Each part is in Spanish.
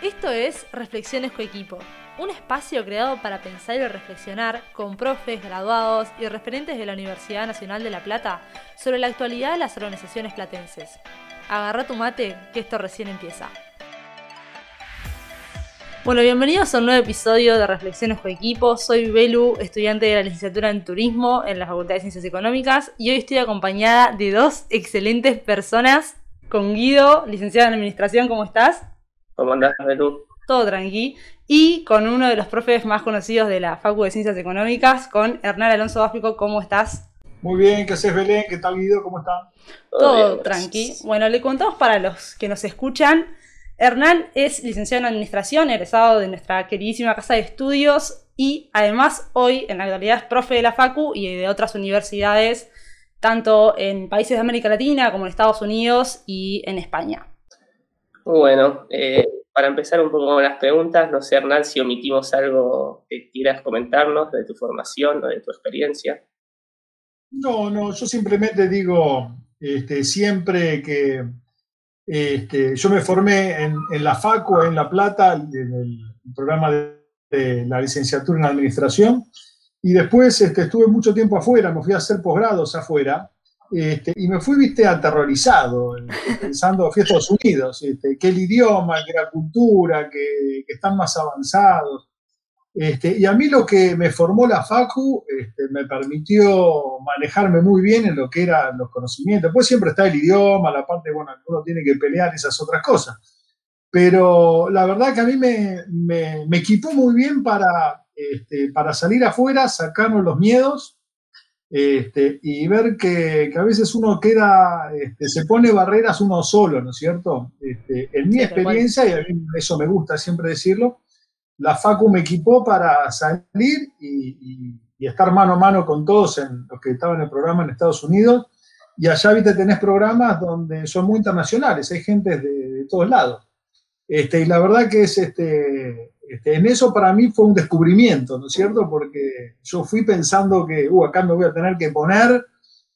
Esto es Reflexiones Coequipo, un espacio creado para pensar y reflexionar con profes, graduados y referentes de la Universidad Nacional de La Plata sobre la actualidad de las organizaciones platenses. Agarra tu mate, que esto recién empieza. Bueno, bienvenidos a un nuevo episodio de Reflexiones Coequipo. Soy Belu, estudiante de la licenciatura en Turismo en la Facultad de Ciencias Económicas y hoy estoy acompañada de dos excelentes personas, con Guido, licenciado en Administración, ¿cómo estás? ¿Cómo andás, Belú? Todo tranqui. Y con uno de los profes más conocidos de la Facultad de Ciencias Económicas, con Hernán Alonso Báfico. ¿Cómo estás? Muy bien, ¿qué haces, Belén? ¿Qué tal, Guido? ¿Cómo están? Todo, tranqui. Bueno, le contamos para los que nos escuchan. Hernán es licenciado en Administración, egresado de nuestra queridísima casa de estudios y además hoy en la actualidad es profe de la FACU y de otras universidades, tanto en países de América Latina como en Estados Unidos y en España. Bueno, eh, para empezar un poco con las preguntas, no sé, Hernán, si omitimos algo que quieras comentarnos de tu formación o de tu experiencia. No, no, yo simplemente digo, este, siempre que este, yo me formé en, la FACU, en La Plata, en el programa de, la licenciatura en Administración, y después este, estuve mucho tiempo afuera, me fui a hacer posgrados afuera, este, y me fui, viste, aterrorizado, pensando, fui Estados Unidos, este, que el idioma, que la cultura, que, están más avanzados. Este, y a mí lo que me formó la FACU este, me permitió manejarme muy bien en lo que eran los conocimientos. Pues siempre está el idioma, la parte, bueno, uno tiene que pelear esas otras cosas. Pero la verdad que a mí me, me, equipó muy bien para, este, para salir afuera, sacarnos los miedos este, y ver que, a veces uno queda, este, se pone barreras uno solo, ¿no es cierto? Este, en mi experiencia, y a mí eso me gusta siempre decirlo, la FACU me equipó para salir y, estar mano a mano con todos en los que estaban en el programa en Estados Unidos. Y allá, viste, tenés programas donde son muy internacionales, hay gente de, de todos lados. Este, y la verdad que es, este, este, en eso para mí fue un descubrimiento, ¿no es cierto? Porque yo fui pensando que, uh, acá me voy a tener que poner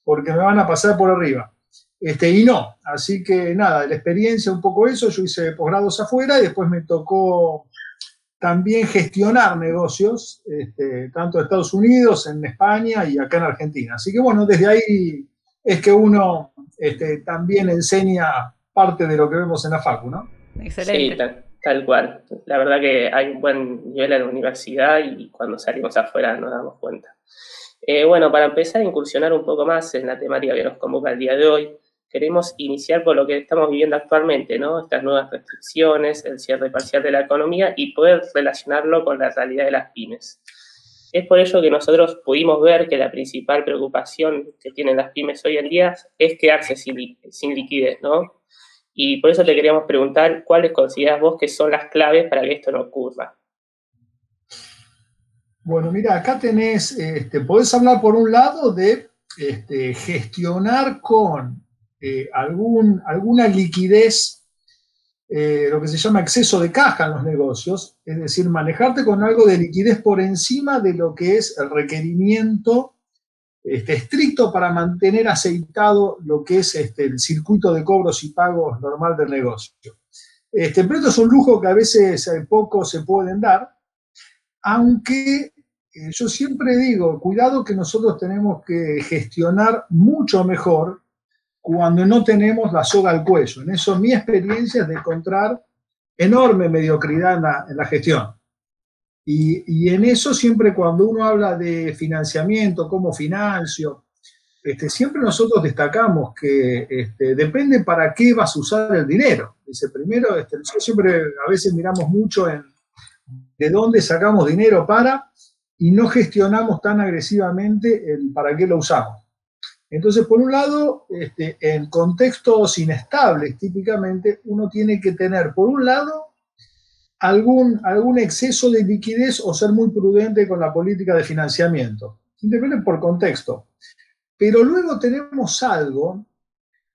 porque me van a pasar por arriba. Este, y no, así que nada, la experiencia un poco eso, yo hice posgrados afuera y después me tocó también gestionar negocios, este, tanto en Estados Unidos, en España y acá en Argentina. Así que bueno, desde ahí es que uno este, también enseña parte de lo que vemos en la FACU, ¿no? Excelente. Tal cual. La verdad que hay un buen nivel en la universidad y cuando salimos afuera nos damos cuenta. Eh, bueno, para empezar a incursionar un poco más en la temática que nos convoca el día de hoy, queremos iniciar con lo que estamos viviendo actualmente, ¿no? Estas nuevas restricciones, el cierre parcial de la economía y poder relacionarlo con la realidad de las pymes. Es por ello que nosotros pudimos ver que la principal preocupación que tienen las pymes hoy en día es quedarse sin, sin liquidez, ¿no? Y por eso te queríamos preguntar cuáles consideras vos que son las claves para que esto no ocurra. Bueno, mira, acá tenés, este, podés hablar por un lado de este, gestionar con eh, algún, alguna liquidez, eh, lo que se llama exceso de caja en los negocios, es decir, manejarte con algo de liquidez por encima de lo que es el requerimiento este, estricto para mantener aceitado lo que es este, el circuito de cobros y pagos normal del negocio. Este, pero esto es un lujo que a veces eh, poco se pueden dar, aunque eh, yo siempre digo, cuidado que nosotros tenemos que gestionar mucho mejor cuando no tenemos la soga al cuello. En eso mi experiencia es de encontrar enorme mediocridad en la gestión. Y, en eso siempre cuando uno habla de financiamiento, cómo financio, este, siempre nosotros destacamos que este, depende para qué vas a usar el dinero. Dice, primero, este, nosotros siempre a veces miramos mucho en de dónde sacamos dinero para y no gestionamos tan agresivamente el para qué lo usamos. Entonces, por un lado, este, en contextos inestables, típicamente, uno tiene que tener, por un lado, algún, algún exceso de liquidez o ser muy prudente con la política de financiamiento. Depende por contexto. Pero luego tenemos algo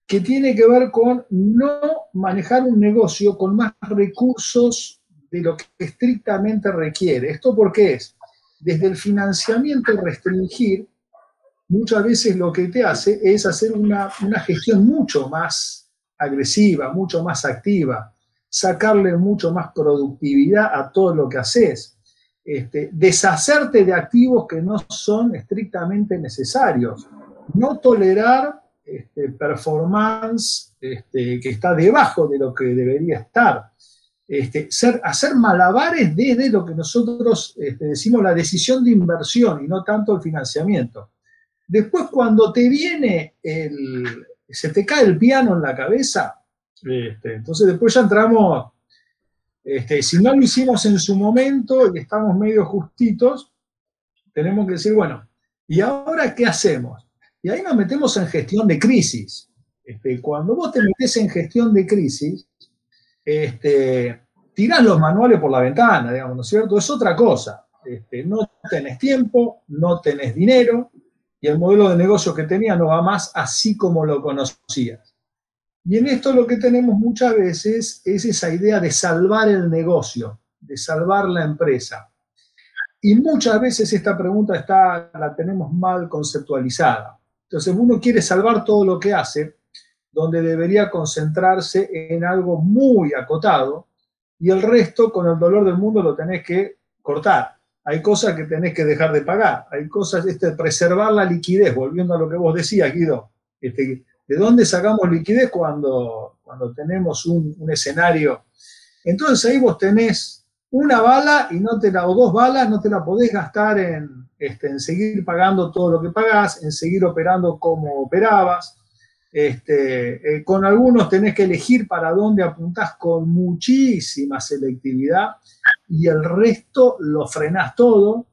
que tiene que ver con no manejar un negocio con más recursos de lo que estrictamente requiere. ¿Esto por qué es? Desde el financiamiento restringir, muchas veces lo que te hace es hacer una, una gestión mucho más agresiva, mucho más activa sacarle mucho más productividad a todo lo que haces, este, deshacerte de activos que no son estrictamente necesarios, no tolerar este, performance este, que está debajo de lo que debería estar. Hacer malabares desde lo que nosotros decimos la decisión de inversión y no tanto el financiamiento. Después, cuando te viene se te cae el piano en la cabeza, este, entonces después ya entramos, este, si no lo hicimos en su momento y estamos medio justitos, tenemos que decir, bueno, ¿y ahora qué hacemos? Y ahí nos metemos en gestión de crisis. Este, cuando vos te metes en gestión de crisis, este, tirás los manuales por la ventana, digamos, ¿no es cierto? Es otra cosa. No tenés tiempo, no tenés dinero, y el modelo de negocio que tenía no va más así como lo conocías. Y en esto lo que tenemos muchas veces es esa idea de salvar el negocio, de salvar la empresa. Y muchas veces esta pregunta está, la tenemos mal conceptualizada. Entonces uno quiere salvar todo lo que hace, donde debería concentrarse en algo muy acotado y el resto con el dolor del mundo lo tenés que cortar. Hay cosas que tenés que dejar de pagar, hay cosas, este, preservar la liquidez, volviendo a lo que vos decías, Guido. Este, ¿De dónde sacamos liquidez cuando, cuando tenemos un, escenario? Entonces ahí vos tenés una bala y no te o dos balas, no te la podés gastar en, este, en seguir pagando todo lo que pagás, en seguir operando como operabas. Este, eh, con algunos tenés que elegir para dónde apuntás con muchísima selectividad y el resto lo frenás todo.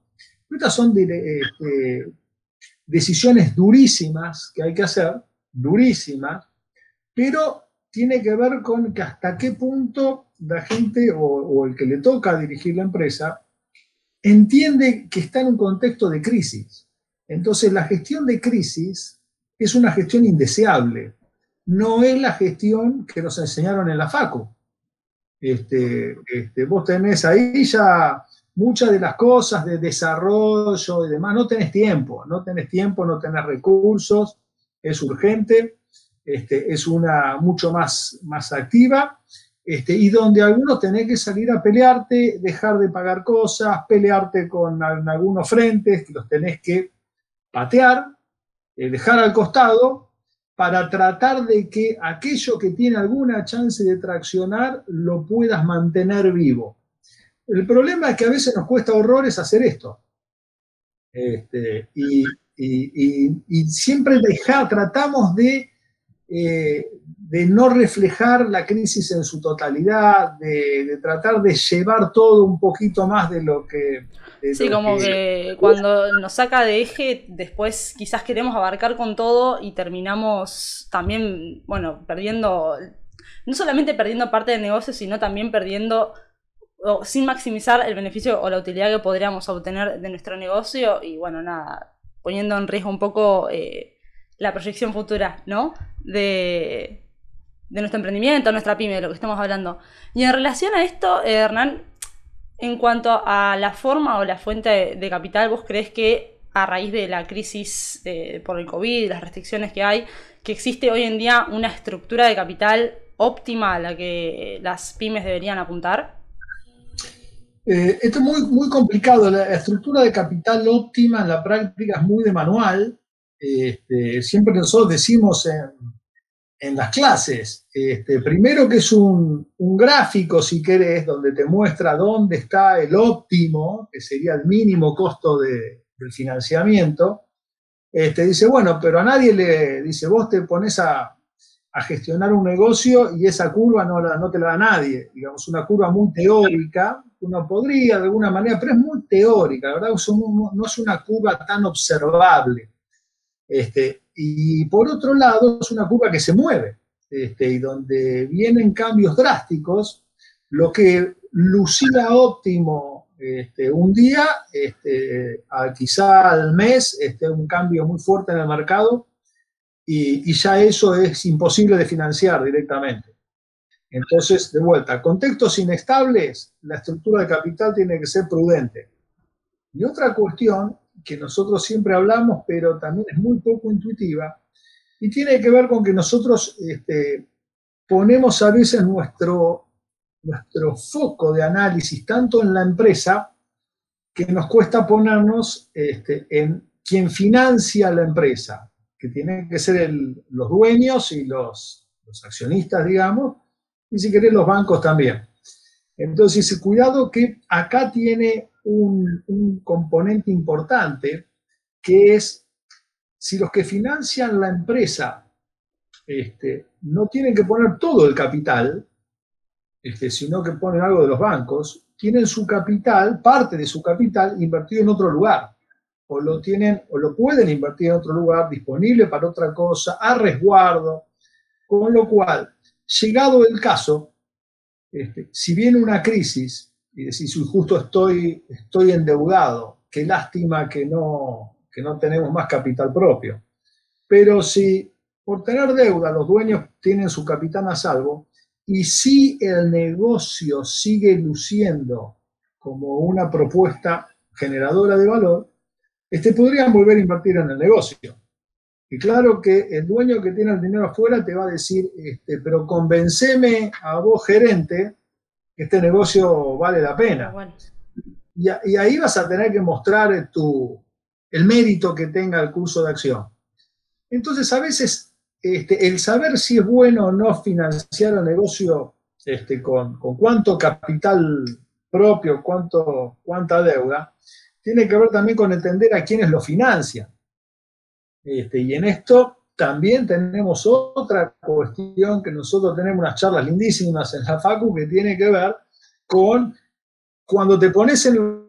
Estas son este, decisiones durísimas que hay que hacer, durísimas, pero tiene que ver con que hasta qué punto la gente o, el que le toca dirigir la empresa entiende que está en un contexto de crisis. Entonces la gestión de crisis es una gestión indeseable, no es la gestión que nos enseñaron en la FACO. Este, este, vos tenés ahí ya muchas de las cosas de desarrollo y demás, no tenés tiempo, no tenés tiempo, no tenés recursos, es urgente, este, es una mucho más, más activa, este, y donde algunos tenés que salir a pelearte, dejar de pagar cosas, pelearte con algunos frentes que los tenés que patear, eh, dejar al costado, para tratar de que aquello que tiene alguna chance de traccionar lo puedas mantener vivo. El problema es que a veces nos cuesta horrores hacer esto. Este, y, siempre dejar, tratamos de, eh, de, no reflejar la crisis en su totalidad, de, tratar de llevar todo un poquito más de lo que... sí, como que... cuando nos saca de eje, después quizás queremos abarcar con todo y terminamos también, bueno, perdiendo, no solamente perdiendo parte del negocio, sino también perdiendo o sin maximizar el beneficio o la utilidad que podríamos obtener de nuestro negocio y bueno, nada, poniendo en riesgo un poco eh, la proyección futura, ¿no? De, nuestro emprendimiento, nuestra pyme, de lo que estamos hablando. Y en relación a esto, eh, Hernán, en cuanto a la forma o la fuente de, capital, ¿vos crees que a raíz de la crisis por el COVID, las restricciones que hay, que existe hoy en día una estructura de capital óptima a la que las pymes deberían apuntar? Eh, esto es muy, muy complicado. La estructura de capital óptima en la práctica es muy de manual. Este, siempre nosotros decimos en, las clases, este, primero que es un, gráfico, si querés, donde te muestra dónde está el óptimo, que sería el mínimo costo del financiamiento. Este, dice, bueno, pero a nadie le dice, vos te pones a, a gestionar un negocio y esa curva no, la, no te la da nadie. Digamos, una curva muy teórica, uno podría de alguna manera, pero es muy teórica, verdad no, es una curva tan observable. Este, y por otro lado, es una curva que se mueve, este, y donde vienen cambios drásticos, lo que lucía óptimo este, un día, este, quizá al mes, este, un cambio muy fuerte en el mercado, y ya eso es imposible de financiar directamente. Entonces, de vuelta, contextos inestables, la estructura de capital tiene que ser prudente. Y otra cuestión que nosotros siempre hablamos, pero también es muy poco intuitiva, y tiene que ver con que nosotros este, ponemos a veces nuestro, nuestro foco de análisis tanto en la empresa que nos cuesta ponernos este, en quien financia la empresa, que tienen que ser los dueños y los, los accionistas, digamos, y si querés los bancos también. Entonces, cuidado que acá tiene un, componente importante, que es si los que financian la empresa este, no tienen que poner todo el capital, este, sino que ponen algo de los bancos, tienen su capital, parte de su capital, invertido en otro lugar. O lo tienen, o lo pueden invertir en otro lugar, disponible para otra cosa, a resguardo. Con lo cual, llegado el caso, este, si viene una crisis y decís, justo estoy, estoy endeudado, qué lástima que no, que no tenemos más capital propio. Pero si por tener deuda los dueños tienen su capital a salvo y si el negocio sigue luciendo como una propuesta generadora de valor, este, podrían volver a invertir en el negocio. Y claro que el dueño que tiene el dinero afuera te va a decir, este, pero convenceme a vos gerente que este negocio vale la pena. Y, ahí vas a tener que mostrar tu, el mérito que tenga el curso de acción. Entonces, a veces, este, el saber si es bueno o no financiar el negocio este, con, cuánto capital propio, cuánto, cuánta deuda, tiene que ver también con entender a quiénes lo financian. Este, y en esto también tenemos otra cuestión que nosotros tenemos unas charlas lindísimas en la FACU que tiene que ver con cuando te pones en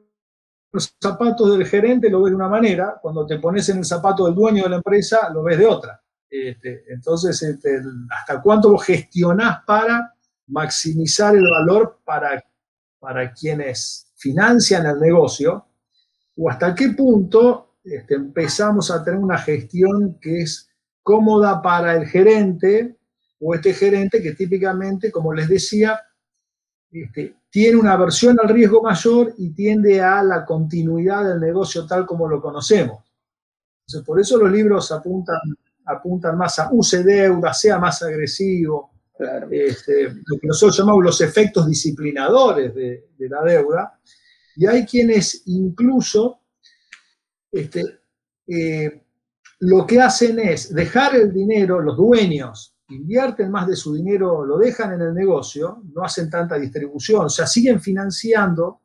los zapatos del gerente lo ves de una manera, cuando te pones en el zapato del dueño de la empresa lo ves de otra. Este, entonces, este, ¿hasta cuánto vos gestionás para maximizar el valor para, para quienes financian el negocio? ¿O hasta qué punto este, empezamos a tener una gestión que es cómoda para el gerente o este gerente que típicamente, como les decía, este, tiene una aversión al riesgo mayor y tiende a la continuidad del negocio tal como lo conocemos. Entonces, por eso los libros apuntan, apuntan más a use deuda, sea más agresivo, este, lo que nosotros llamamos los efectos disciplinadores de, de la deuda. Y hay quienes incluso este, eh, lo que hacen es dejar el dinero, los dueños invierten más de su dinero, lo dejan en el negocio, no hacen tanta distribución, o sea, siguen financiando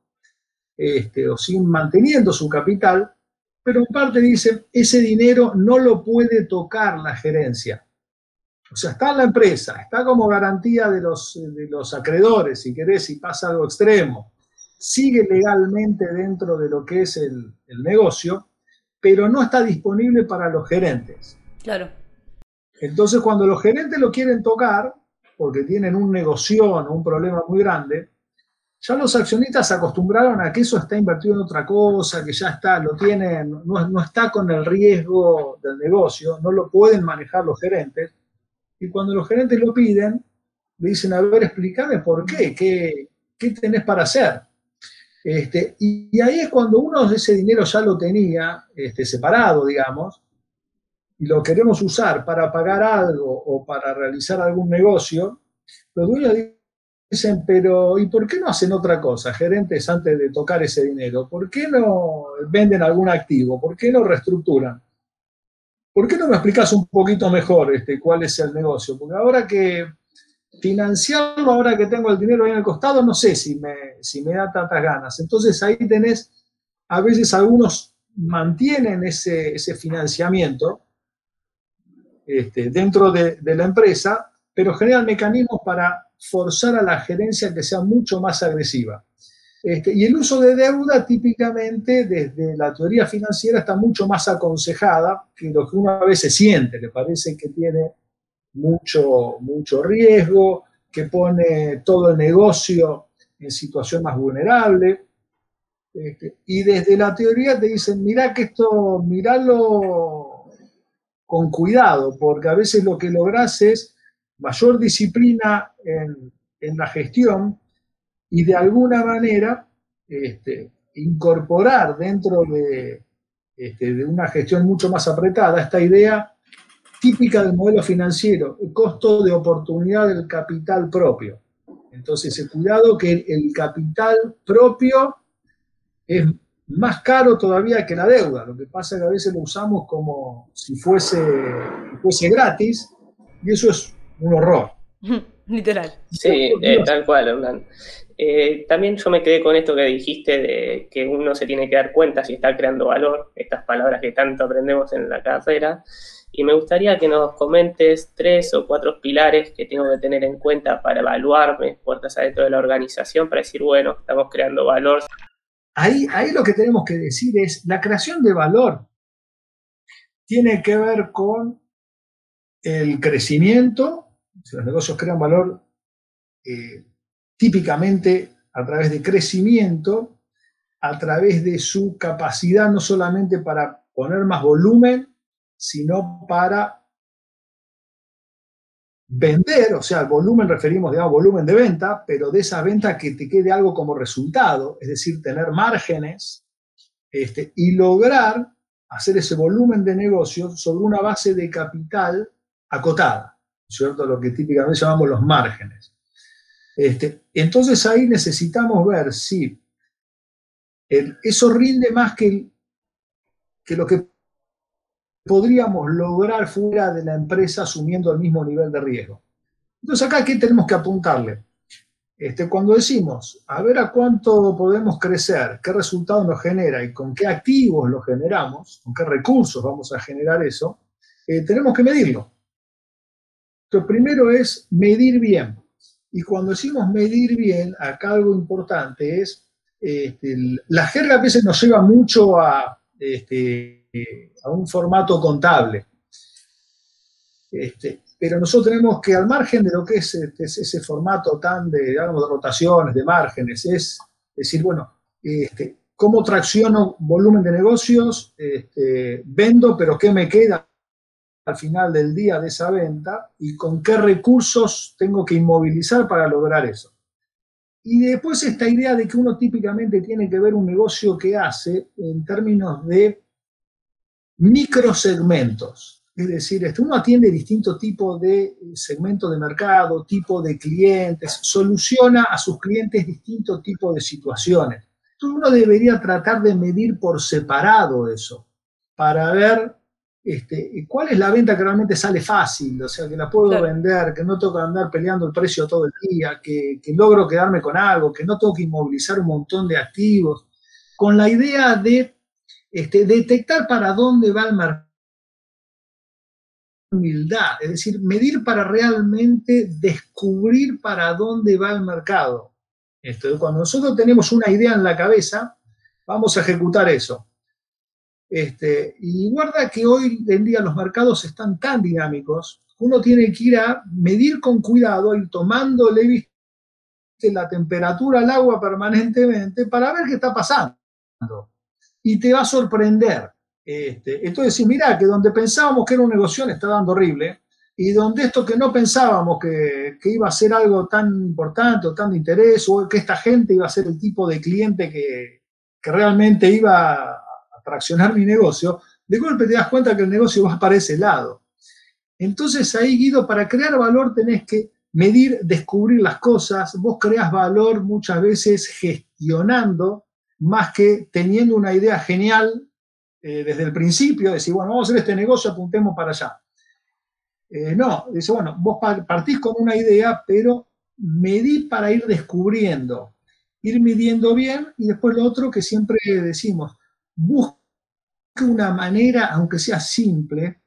este, o siguen manteniendo su capital, pero en parte dicen, ese dinero no lo puede tocar la gerencia. O sea, está en la empresa, está como garantía de los, de los acreedores, si querés, si pasa algo extremo. Sigue legalmente dentro de lo que es el, el negocio, pero no está disponible para los gerentes. Claro. Entonces, cuando los gerentes lo quieren tocar, porque tienen un negocio o un problema muy grande, ya los accionistas se acostumbraron a que eso está invertido en otra cosa, que ya está, lo tienen, no, no está con el riesgo del negocio, no lo pueden manejar los gerentes. Y cuando los gerentes lo piden, le dicen, a ver, explícame por qué, qué, qué tenés para hacer. Este, y, ahí es cuando uno de ese dinero ya lo tenía este, separado, digamos, y lo queremos usar para pagar algo o para realizar algún negocio, los dueños dicen, pero ¿y por qué no hacen otra cosa, gerentes, antes de tocar ese dinero? ¿Por qué no venden algún activo? ¿Por qué no reestructuran? ¿Por qué no me explicas un poquito mejor este, cuál es el negocio? Porque ahora que financiarlo ahora que tengo el dinero ahí en el costado, no sé si me, si me da tantas ganas. Entonces ahí tenés, a veces algunos mantienen ese, financiamiento este, dentro de, la empresa, pero generan mecanismos para forzar a la gerencia que sea mucho más agresiva. Este, y el uso de deuda típicamente desde la teoría financiera está mucho más aconsejada que lo que uno a veces siente, le parece que tiene mucho, mucho riesgo, que pone todo el negocio en situación más vulnerable. Este, y desde la teoría te dicen, mira que esto, miralo con cuidado, porque a veces lo que logras es mayor disciplina en, la gestión y de alguna manera este, incorporar dentro de, este, de una gestión mucho más apretada esta idea típica del modelo financiero, el costo de oportunidad del capital propio. Entonces, el cuidado que el capital propio es más caro todavía que la deuda. Lo que pasa es que a veces lo usamos como si fuese, fuese gratis y eso es un horror. Literal. Sí, eh, tal cual, Hernán. Eh, también yo me quedé con esto que dijiste de que uno se tiene que dar cuenta si está creando valor, estas palabras que tanto aprendemos en la carrera. Y me gustaría que nos comentes tres o cuatro pilares que tengo que tener en cuenta para evaluarme puertas adentro de la organización, para decir, bueno, estamos creando valor. Ahí, ahí lo que tenemos que decir es, la creación de valor tiene que ver con el crecimiento, si los negocios crean valor eh, típicamente a través de crecimiento, a través de su capacidad no solamente para poner más volumen, sino para vender, o sea, el volumen referimos, digamos, volumen de venta, pero de esa venta que te quede algo como resultado, es decir, tener márgenes este, y lograr hacer ese volumen de negocio sobre una base de capital acotada, ¿cierto? Lo que típicamente llamamos los márgenes. Este, entonces ahí necesitamos ver si eso rinde más que, que lo que podríamos lograr fuera de la empresa asumiendo el mismo nivel de riesgo. Entonces acá, ¿qué tenemos que apuntarle? Este, cuando decimos, a ver a cuánto podemos crecer, qué resultado nos genera y con qué activos lo generamos, con qué recursos vamos a generar eso, eh, tenemos que medirlo. Lo primero es medir bien. Y cuando decimos medir bien, acá algo importante es, este, la jerga a veces nos lleva mucho a, este, a un formato contable. Este, pero nosotros tenemos que, al margen de lo que es este, ese formato tan de, digamos, de rotaciones, de márgenes, es decir, bueno, ¿cómo tracciono volumen de negocios? Vendo, pero ¿qué me queda al final del día de esa venta? ¿Y con qué recursos tengo que inmovilizar para lograr eso? Y después esta idea de que uno típicamente tiene que ver un negocio que hace en términos de microsegmentos. Es decir, este, uno atiende distintos tipos de eh, segmentos de mercado, tipo de clientes, soluciona a sus clientes distintos tipos de situaciones. Uno debería tratar de medir por separado eso, para ver este, cuál es la venta que realmente sale fácil, o sea, que la puedo vender, que no tengo que andar peleando el precio todo el día, que, que logro quedarme con algo, que no tengo que inmovilizar un montón de activos, con la idea de este, detectar para dónde va el mercado. Humildad, es decir, medir para realmente descubrir para dónde va el mercado. Esto, cuando nosotros tenemos una idea en la cabeza, vamos a ejecutar eso. Este, y guarda que hoy en día los mercados están tan dinámicos, uno tiene que ir a medir con cuidado, ir tomándole la temperatura al agua permanentemente para ver qué está pasando y te va a sorprender. Este, entonces, mira, que donde pensábamos que era un negocio está dando horrible, y donde esto que no pensábamos que, iba a ser algo tan importante o tan de interés, o que esta gente iba a ser el tipo de cliente que, que realmente iba a traccionar mi negocio, de golpe te das cuenta que el negocio va para ese lado. Entonces ahí, Guido, para crear valor tenés que medir, descubrir las cosas, vos creas valor muchas veces gestionando más que teniendo una idea genial eh, desde el principio, decir, bueno, vamos a hacer este negocio, apuntemos para allá. Eh, no, dice, bueno, vos partís con una idea, pero medí para ir descubriendo, ir midiendo bien y después lo otro que siempre decimos, busque una manera, aunque sea simple,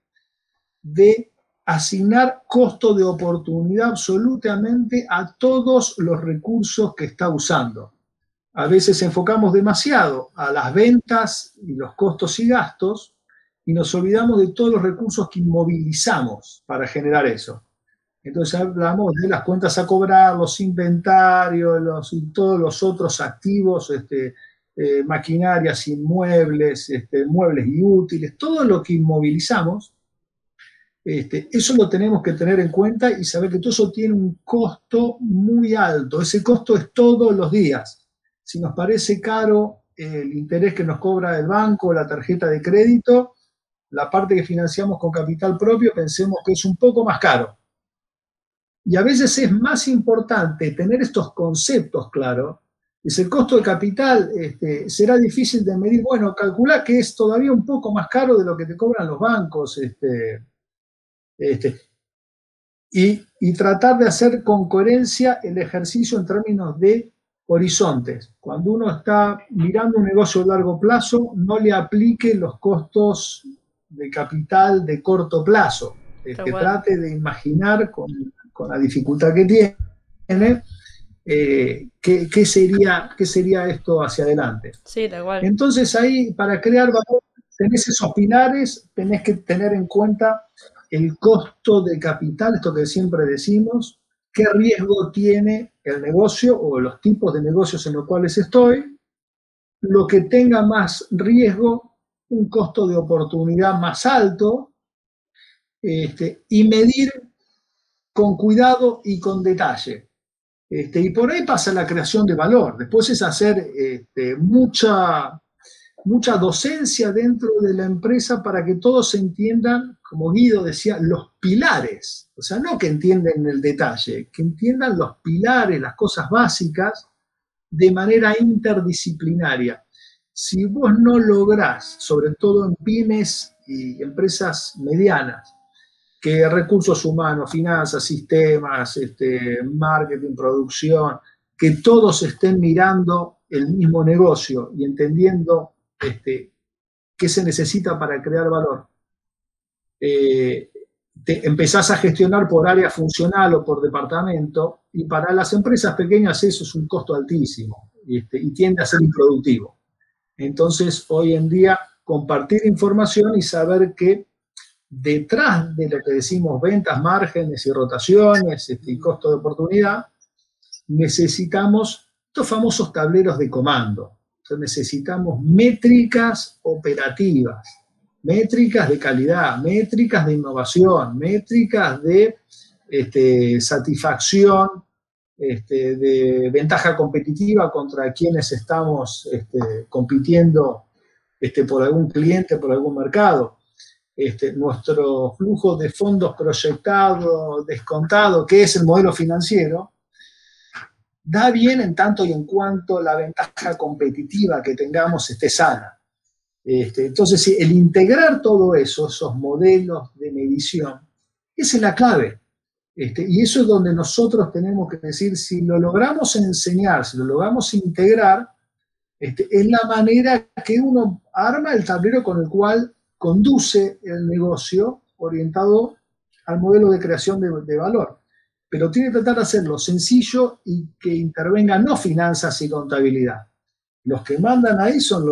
de asignar costo de oportunidad absolutamente a todos los recursos que está usando a veces enfocamos demasiado a las ventas y los costos y gastos y nos olvidamos de todos los recursos que inmovilizamos para generar eso. Entonces hablamos de las cuentas a cobrar, los inventarios, los, y todos los otros activos, este, eh, maquinarias, inmuebles, este, muebles y útiles, todo lo que inmovilizamos, este, eso lo tenemos que tener en cuenta y saber que todo eso tiene un costo muy alto. Ese costo es todos los días si nos parece caro el interés que nos cobra el banco, la tarjeta de crédito, la parte que financiamos con capital propio, pensemos que es un poco más caro. Y a veces es más importante tener estos conceptos claros. Es el costo de capital, este, será difícil de medir. Bueno, calcula que es todavía un poco más caro de lo que te cobran los bancos. Este, este, y, y tratar de hacer con coherencia el ejercicio en términos de horizontes. Cuando uno está mirando un negocio a largo plazo, no le aplique los costos de capital de corto plazo. que trate de imaginar con, la dificultad que tiene eh, qué, sería, qué sería esto hacia adelante. Sí, da igual. Entonces ahí, para crear valor, tenés esos pilares, tenés que tener en cuenta el costo de capital, esto que siempre decimos, qué riesgo tiene el negocio o los tipos de negocios en los cuales estoy, lo que tenga más riesgo, un costo de oportunidad más alto, este, y medir con cuidado y con detalle. Este, y por ahí pasa la creación de valor. Después es hacer este, mucha, mucha docencia dentro de la empresa para que todos entiendan, como Guido decía, los pilares. O sea, no que entiendan el detalle, que entiendan los pilares, las cosas básicas, de manera interdisciplinaria. Si vos no lográs, sobre todo en pymes y empresas medianas, que recursos humanos, finanzas, sistemas, este, marketing, producción, que todos estén mirando el mismo negocio y entendiendo este, qué se necesita para crear valor. Eh, empezás a gestionar por área funcional o por departamento y para las empresas pequeñas eso es un costo altísimo este, y tiende a ser improductivo. Entonces, hoy en día, compartir información y saber que detrás de lo que decimos ventas, márgenes y rotaciones este, y costo de oportunidad, necesitamos estos famosos tableros de comando. Necesitamos métricas operativas, métricas de calidad, métricas de innovación, métricas de este, satisfacción, este, de ventaja competitiva contra quienes estamos compitiendo por algún cliente, por algún mercado. Nuestro flujo de fondos proyectado, descontado, que es el modelo financiero, da bien en tanto y en cuanto la ventaja competitiva que tengamos esté sana. Este, entonces, el integrar todo eso, esos modelos de medición, esa es la clave. Este, y eso es donde nosotros tenemos que decir, si lo logramos enseñar, si lo logramos integrar, este, es la manera que uno arma el tablero con el cual conduce el negocio orientado al modelo de creación de valor pero tiene que tratar de hacerlo sencillo y que intervenga no finanzas y contabilidad. Los que mandan ahí son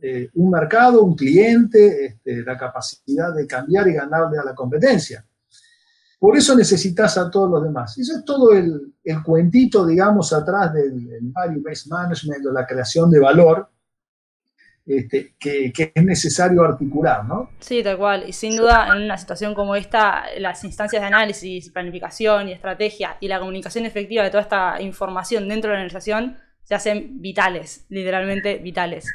eh, un mercado, un cliente, este, la capacidad de cambiar y ganarle a la competencia. Por eso necesitas a todos los demás. Eso es todo el, cuentito, digamos, atrás del, del Value-Based Management o la creación de valor, este, que, es necesario articular, ¿no? Sí, tal cual. Y sin duda, en una situación como esta, las instancias de análisis, planificación y estrategia y la comunicación efectiva de toda esta información dentro de la organización se hacen vitales, literalmente vitales.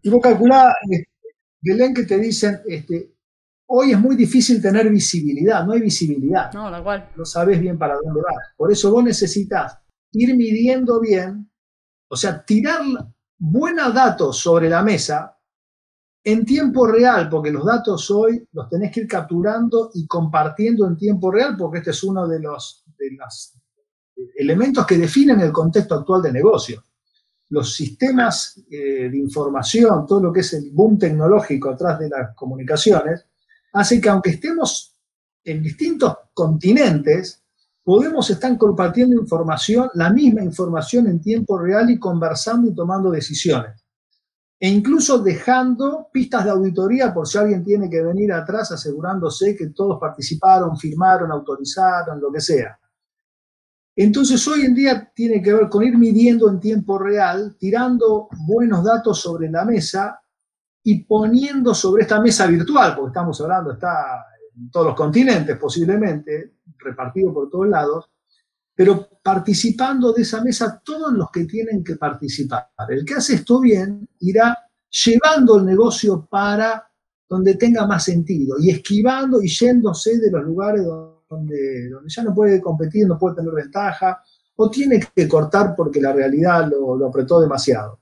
Y vos calculás, este, Belén, que te dicen, este, hoy es muy difícil tener visibilidad, no hay visibilidad. No, tal cual. No sabes bien para dónde vas. Por eso vos necesitas ir midiendo bien, o sea, tirar buenos datos sobre la mesa en tiempo real, porque los datos hoy los tenés que ir capturando y compartiendo en tiempo real, porque este es uno de los, elementos que definen el contexto actual de negocio. Los sistemas eh, de información, todo lo que es el boom tecnológico atrás de las comunicaciones, hace que aunque estemos en distintos continentes, podemos estar compartiendo información, la misma información en tiempo real y conversando y tomando decisiones. E incluso dejando pistas de auditoría por si alguien tiene que venir atrás asegurándose que todos participaron, firmaron, autorizaron, lo que sea. Entonces hoy en día tiene que ver con ir midiendo en tiempo real, tirando buenos datos sobre la mesa y poniendo sobre esta mesa virtual, porque estamos hablando, está todos los continentes posiblemente, repartido por todos lados, pero participando de esa mesa todos los que tienen que participar. El que hace esto bien irá llevando el negocio para donde tenga más sentido y esquivando y yéndose de los lugares donde donde, ya no puede competir, no puede tener ventaja, o tiene que cortar porque la realidad lo, apretó demasiado.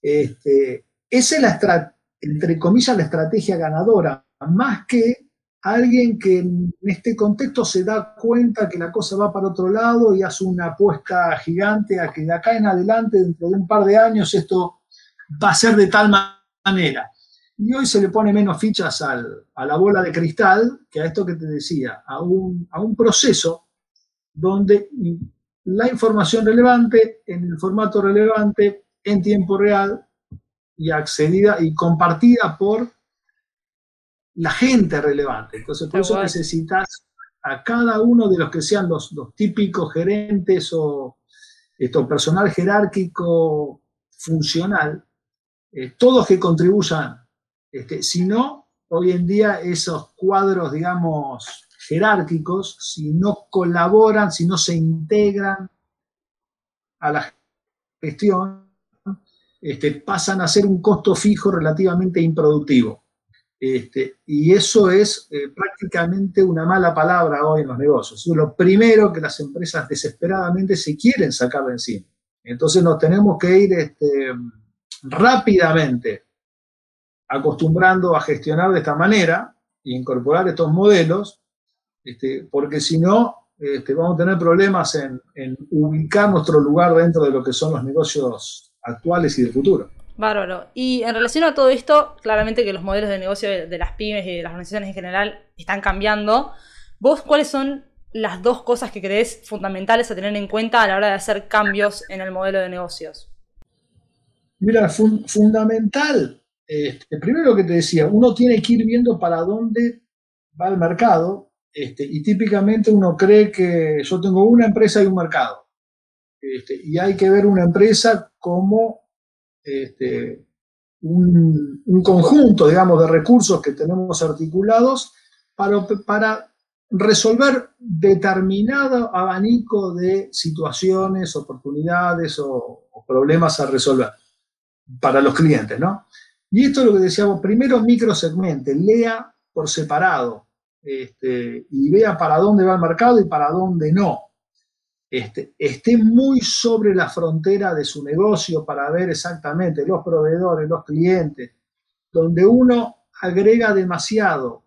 Este, esa es la, entre comillas, la estrategia ganadora, más que alguien que en este contexto se da cuenta que la cosa va para otro lado y hace una apuesta gigante a que de acá en adelante, dentro de un par de años, esto va a ser de tal manera. Y hoy se le pone menos fichas a la bola de cristal que a esto que te decía, a un, a un proceso donde la información relevante en el formato relevante en tiempo real y accedida y compartida por la gente relevante. Entonces, por eso necesitas a cada uno de los que sean los, típicos gerentes o esto, personal jerárquico funcional, eh, todos que contribuyan. Este, si no, hoy en día esos cuadros, digamos, jerárquicos, si no colaboran, si no se integran a la gestión, este, pasan a ser un costo fijo relativamente improductivo. Este, y eso es eh, prácticamente una mala palabra hoy en los negocios. Es lo primero que las empresas desesperadamente se quieren sacar de encima. Entonces nos tenemos que ir este, rápidamente acostumbrando a gestionar de esta manera e incorporar estos modelos, este, porque si no, vamos a tener problemas en, en ubicar nuestro lugar dentro de lo que son los negocios actuales y del futuro. Bárbaro. Y en relación a todo esto, claramente que los modelos de negocio de, las pymes y de las organizaciones en general están cambiando. ¿Vos cuáles son las dos cosas que crees fundamentales a tener en cuenta a la hora de hacer cambios en el modelo de negocios? Mira, fundamental, este, primero lo que te decía, uno tiene que ir viendo para dónde va el mercado este, y típicamente uno cree que yo tengo una empresa y un mercado. Este, y hay que ver una empresa como este, un, conjunto, digamos, de recursos que tenemos articulados para, para resolver determinado abanico de situaciones, oportunidades o, problemas a resolver para los clientes, ¿no? Y esto es lo que decíamos, primero microsegmente, lea por separado este, y vea para dónde va el mercado y para dónde no. Este, esté muy sobre la frontera de su negocio para ver exactamente los proveedores, los clientes, donde uno agrega demasiado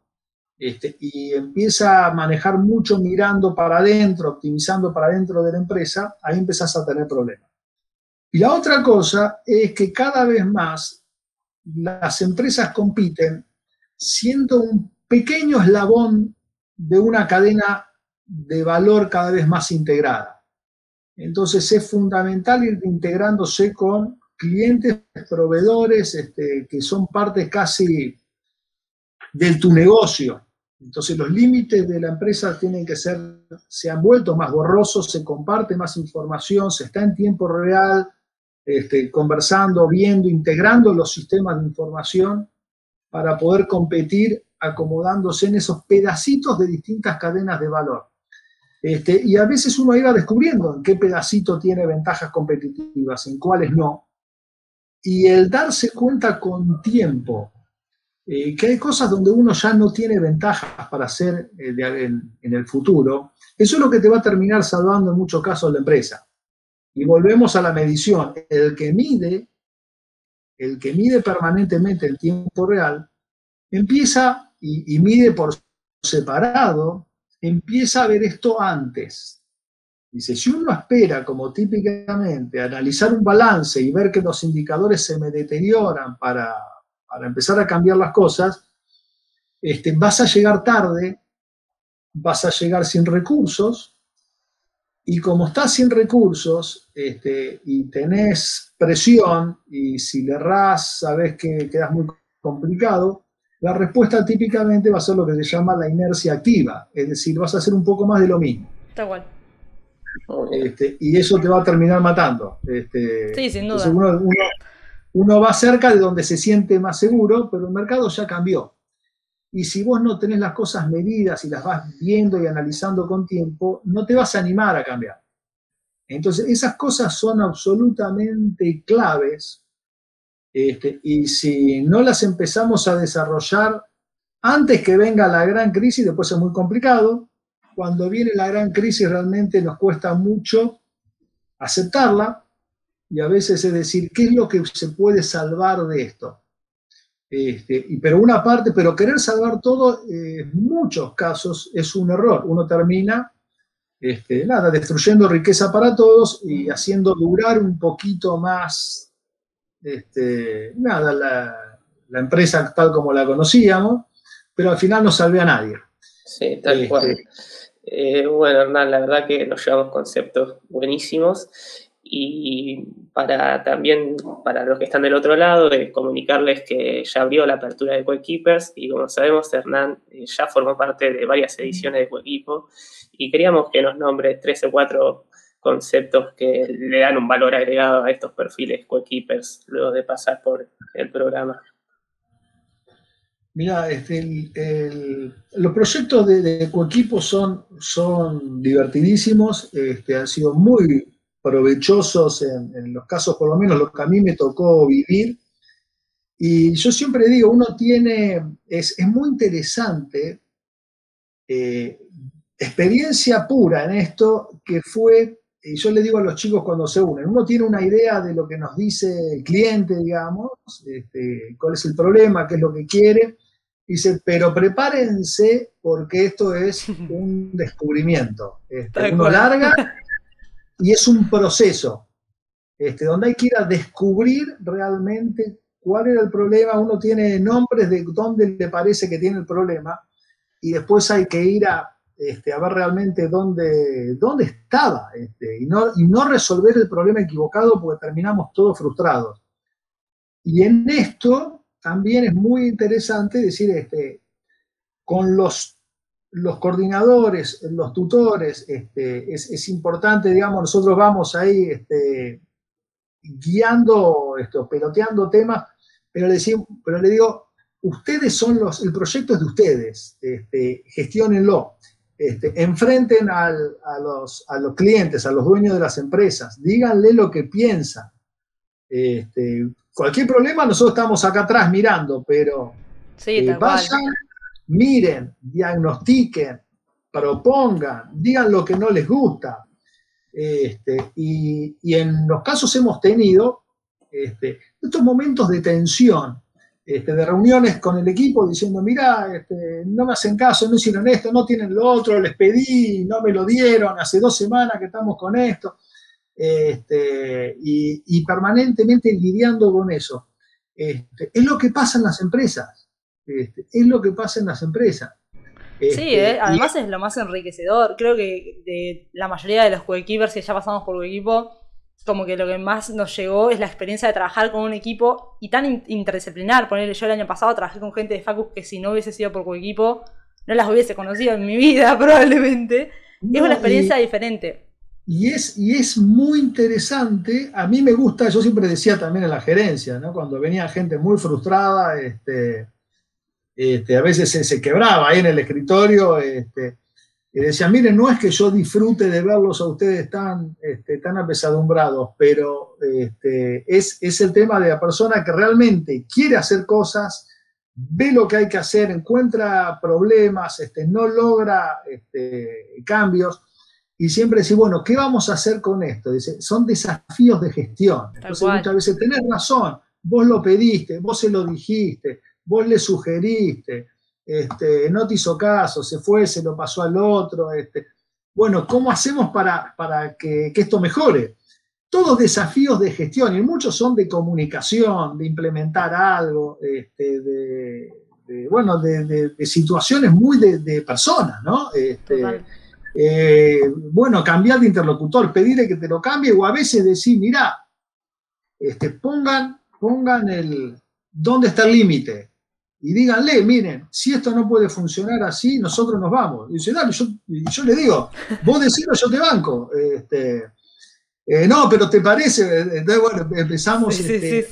este, y empieza a manejar mucho mirando para adentro, optimizando para adentro de la empresa, ahí empezás a tener problemas. Y la otra cosa es que cada vez más las empresas compiten siendo un pequeño eslabón de una cadena de valor cada vez más integrada. Entonces es fundamental ir integrándose con clientes, proveedores, este, que son parte casi de tu negocio. Entonces los límites de la empresa tienen que ser, se han vuelto más borrosos, se comparte más información, se está en tiempo real, este, conversando, viendo, integrando los sistemas de información para poder competir acomodándose en esos pedacitos de distintas cadenas de valor. Este, y a veces uno iba descubriendo en qué pedacito tiene ventajas competitivas, en cuáles no. Y el darse cuenta con tiempo eh, que hay cosas donde uno ya no tiene ventajas para hacer eh, en, en, el futuro, eso es lo que te va a terminar salvando en muchos casos la empresa. Y volvemos a la medición. El que mide, el que mide permanentemente el tiempo real, empieza y, mide por separado, empieza a ver esto antes. Dice, si uno espera, como típicamente, analizar un balance y ver que los indicadores se me deterioran para, empezar a cambiar las cosas, este, vas a llegar tarde, vas a llegar sin recursos, y como estás sin recursos este, y tenés presión, y si le errás, sabes que quedas muy complicado, la respuesta típicamente va a ser lo que se llama la inercia activa, es decir, vas a hacer un poco más de lo mismo. Está igual. Este, y eso te va a terminar matando. Este, sí, sin duda. Uno, uno, va cerca de donde se siente más seguro, pero el mercado ya cambió. Y si vos no tenés las cosas medidas y las vas viendo y analizando con tiempo, no te vas a animar a cambiar. Entonces, esas cosas son absolutamente claves este, y si no las empezamos a desarrollar antes que venga la gran crisis, después es muy complicado, cuando viene la gran crisis realmente nos cuesta mucho aceptarla y a veces es decir, ¿qué es lo que se puede salvar de esto? Este, y, pero una parte, pero querer salvar todo, eh, en muchos casos es un error. Uno termina, este, nada, destruyendo riqueza para todos y haciendo durar un poquito más, este, nada, la, la empresa tal como la conocíamos, pero al final no salvé a nadie. Sí, tal cual. Eh, bueno, Hernán, la verdad que nos llevamos conceptos buenísimos y para también, para los que están del otro lado, de comunicarles que ya abrió la apertura de Coekeepers y como sabemos, Hernán eh, ya formó parte de varias ediciones de Coequipo y queríamos que nos nombre tres o cuatro conceptos que le dan un valor agregado a estos perfiles Coekeepers luego de pasar por el programa. Mira, este, los proyectos de, de Coequipo son, son divertidísimos, este, han sido muy provechosos en, los casos, por lo menos los que a mí me tocó vivir. Y yo siempre digo, uno tiene, es, muy interesante, eh, experiencia pura en esto, que fue, y yo le digo a los chicos cuando se unen, uno tiene una idea de lo que nos dice el cliente, digamos, este, cuál es el problema, qué es lo que quiere, dice, pero prepárense porque esto es un descubrimiento. Este, uno larga y es un proceso este, donde hay que ir a descubrir realmente cuál era el problema. Uno tiene nombres de dónde le parece que tiene el problema y después hay que ir a, este, a ver realmente dónde, dónde estaba este, y, no, resolver el problema equivocado porque terminamos todos frustrados. Y en esto también es muy interesante decir, este, con los los coordinadores, los tutores, este, es, importante, digamos, nosotros vamos ahí guiando, esto, peloteando temas, pero le, pero le digo, ustedes son los, el proyecto es de ustedes, este, gestionenlo, este, enfrenten a, los, a los clientes, a los dueños de las empresas, díganle lo que piensan. Este, cualquier problema, nosotros estamos acá atrás mirando, pero sí, eh, vayan, miren, diagnostiquen, propongan, digan lo que no les gusta. Este, y, en los casos hemos tenido este, estos momentos de tensión, este, de reuniones con el equipo diciendo, mira, este, no me hacen caso, no hicieron esto, no tienen lo otro, les pedí, no me lo dieron, hace dos semanas que estamos con esto, este, y, y, permanentemente lidiando con eso. Este, es lo que pasa en las empresas. Es lo que pasa en las empresas. sí, eh, además es lo más enriquecedor. Creo que de la mayoría de los coequippers que ya pasamos por equipo, como que lo que más nos llegó es la experiencia de trabajar con un equipo y tan interdisciplinar. Ponerle yo el año pasado trabajé con gente de Facus que si no hubiese sido por coequipo, no las hubiese conocido en mi vida probablemente. es una experiencia diferente. Y es, y es muy interesante, a mí me gusta, yo siempre decía también en la gerencia, cuando venía gente muy frustrada, este, este, a veces se, quebraba ahí en el escritorio, este, y decía, miren, no es que yo disfrute de verlos a ustedes tan, este, tan apesadumbrados, pero este, es, es el tema de la persona que realmente quiere hacer cosas, ve lo que hay que hacer, encuentra problemas, este, no logra este, cambios, y siempre dice, bueno, ¿qué vamos a hacer con esto? Dice, son desafíos de gestión. Entonces muchas veces tenés razón, vos lo pediste, vos se lo dijiste, vos le sugeriste, este, no te hizo caso, se fue, se lo pasó al otro. Este. Bueno, ¿cómo hacemos para, para que, esto mejore? Todos desafíos de gestión, y muchos son de comunicación, de implementar algo, este, de, bueno, de, situaciones muy de, personas, ¿no? Este, eh, bueno, cambiar de interlocutor, pedirle que te lo cambie, o a veces decir, mira, este, pongan, pongan el, ¿dónde está el límite? Y díganle, miren, si esto no puede funcionar así, nosotros nos vamos. Y dice, dale, yo, yo le digo, vos decilo, yo te banco. Este, eh, no, pero ¿te parece? Entonces, bueno, empezamos. Este,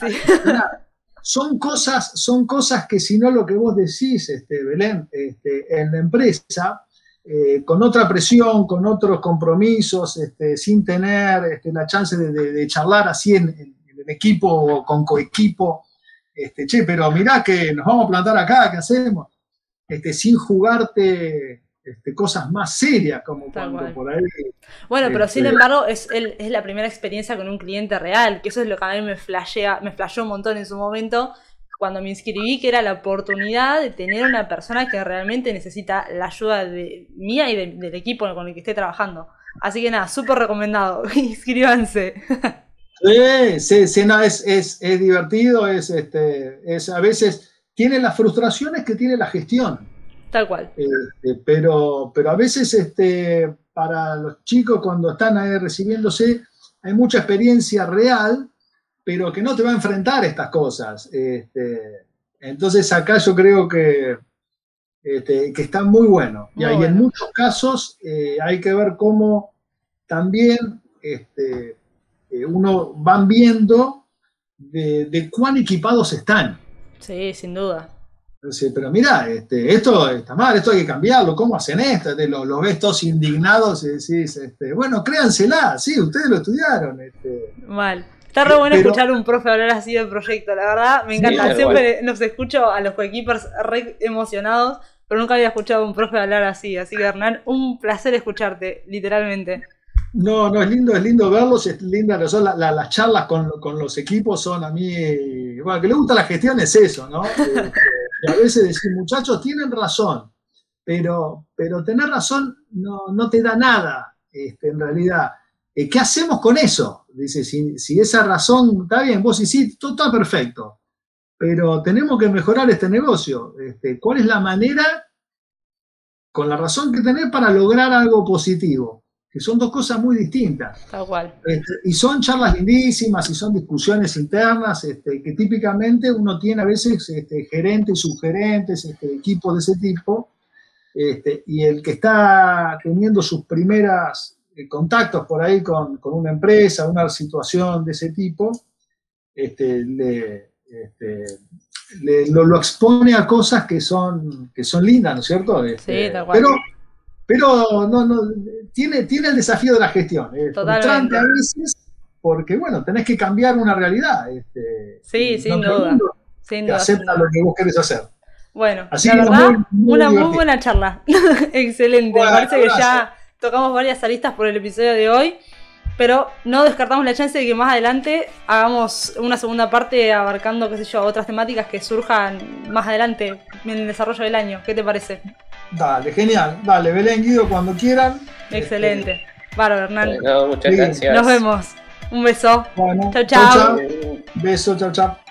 son cosas, son cosas que si no lo que vos decís, este, Belén, este, en la empresa, eh, con otra presión, con otros compromisos, este, sin tener la chance de, charlar así en, en, el equipo, con coequipo, este, che, pero mirá que nos vamos a plantar acá, ¿qué hacemos? Este, sin jugarte este, cosas más serias, como cuando por ahí... Bueno, pero sin embargo es, es la primera experiencia con un cliente real, que eso es lo que a mí me flashea, me flashó un montón en su momento, cuando me inscribí, que era la oportunidad de tener una persona que realmente necesita la ayuda de mía y del equipo con el que esté trabajando. Así que nada, súper recomendado, inscríbanse. Sí, sí, no, es, es, es, divertido, es, este, es a veces tiene las frustraciones que tiene la gestión. Tal cual. Este, pero, pero a veces este, para los chicos cuando están ahí recibiéndose hay mucha experiencia real, pero que no te va a enfrentar estas cosas. Este, entonces acá yo creo que, este, que está muy bueno. y ahí en muchos casos eh, hay que ver cómo también este, eh, uno van viendo de, cuán equipados están. Sí, sin duda. pero mira, este, esto está mal, esto hay que cambiarlo, ¿cómo hacen esto? Los lo ves todos indignados y decís, este, bueno, créansela, sí, ustedes lo estudiaron. Este. Mal. Está re bueno escuchar a un profe hablar así del proyecto, la verdad, me encanta. Siempre nos escucho a los coequippers re emocionados, pero nunca había escuchado a un profe hablar así. Así que, Hernán, un placer escucharte, literalmente. No, no, es lindo, es lindo verlos, es linda, son las charlas con, los equipos son a mí, bueno, que le gusta la gestión es eso, ¿no? Este, a veces decir, muchachos, tienen razón, pero, pero tener razón no, no te da nada, este, en realidad. Eh, ¿Qué hacemos con eso? Dice, si, esa razón está bien, vos sí, todo está perfecto, pero tenemos que mejorar este negocio. Este, ¿Cuál es la manera, con la razón que tenés, para lograr algo positivo? Que son dos cosas muy distintas. Tal cual. Este, y son charlas lindísimas y son discusiones internas este, que típicamente uno tiene a veces este, gerentes, subgerentes, este, equipos de ese tipo, y el que está teniendo sus primeras eh, contactos por ahí con, con, una empresa, una situación de ese tipo, le, lo, lo, expone a cosas que son, que son lindas, ¿no es cierto? sí, tal cual. Pero, pero no, no, tiene, tiene el desafío de la gestión. Es frustrante a veces porque, bueno, tenés que cambiar una realidad. Este, sí, sin duda. Sin duda. acepta lo que vos querés hacer. Bueno, la verdad, una muy buena charla. Excelente. Me parece que ya tocamos varias aristas por el episodio de hoy. Pero no descartamos la chance de que más adelante hagamos una segunda parte abarcando, qué sé yo, otras temáticas que surjan más adelante en el desarrollo del año. ¿Qué te parece? Dale, genial. Dale, Belén, Guido, cuando quieran. Excelente. Bárbaro, Hernán. muchas gracias. Nos vemos. Un beso. Bueno, chau, chau. Beso, chao, chao.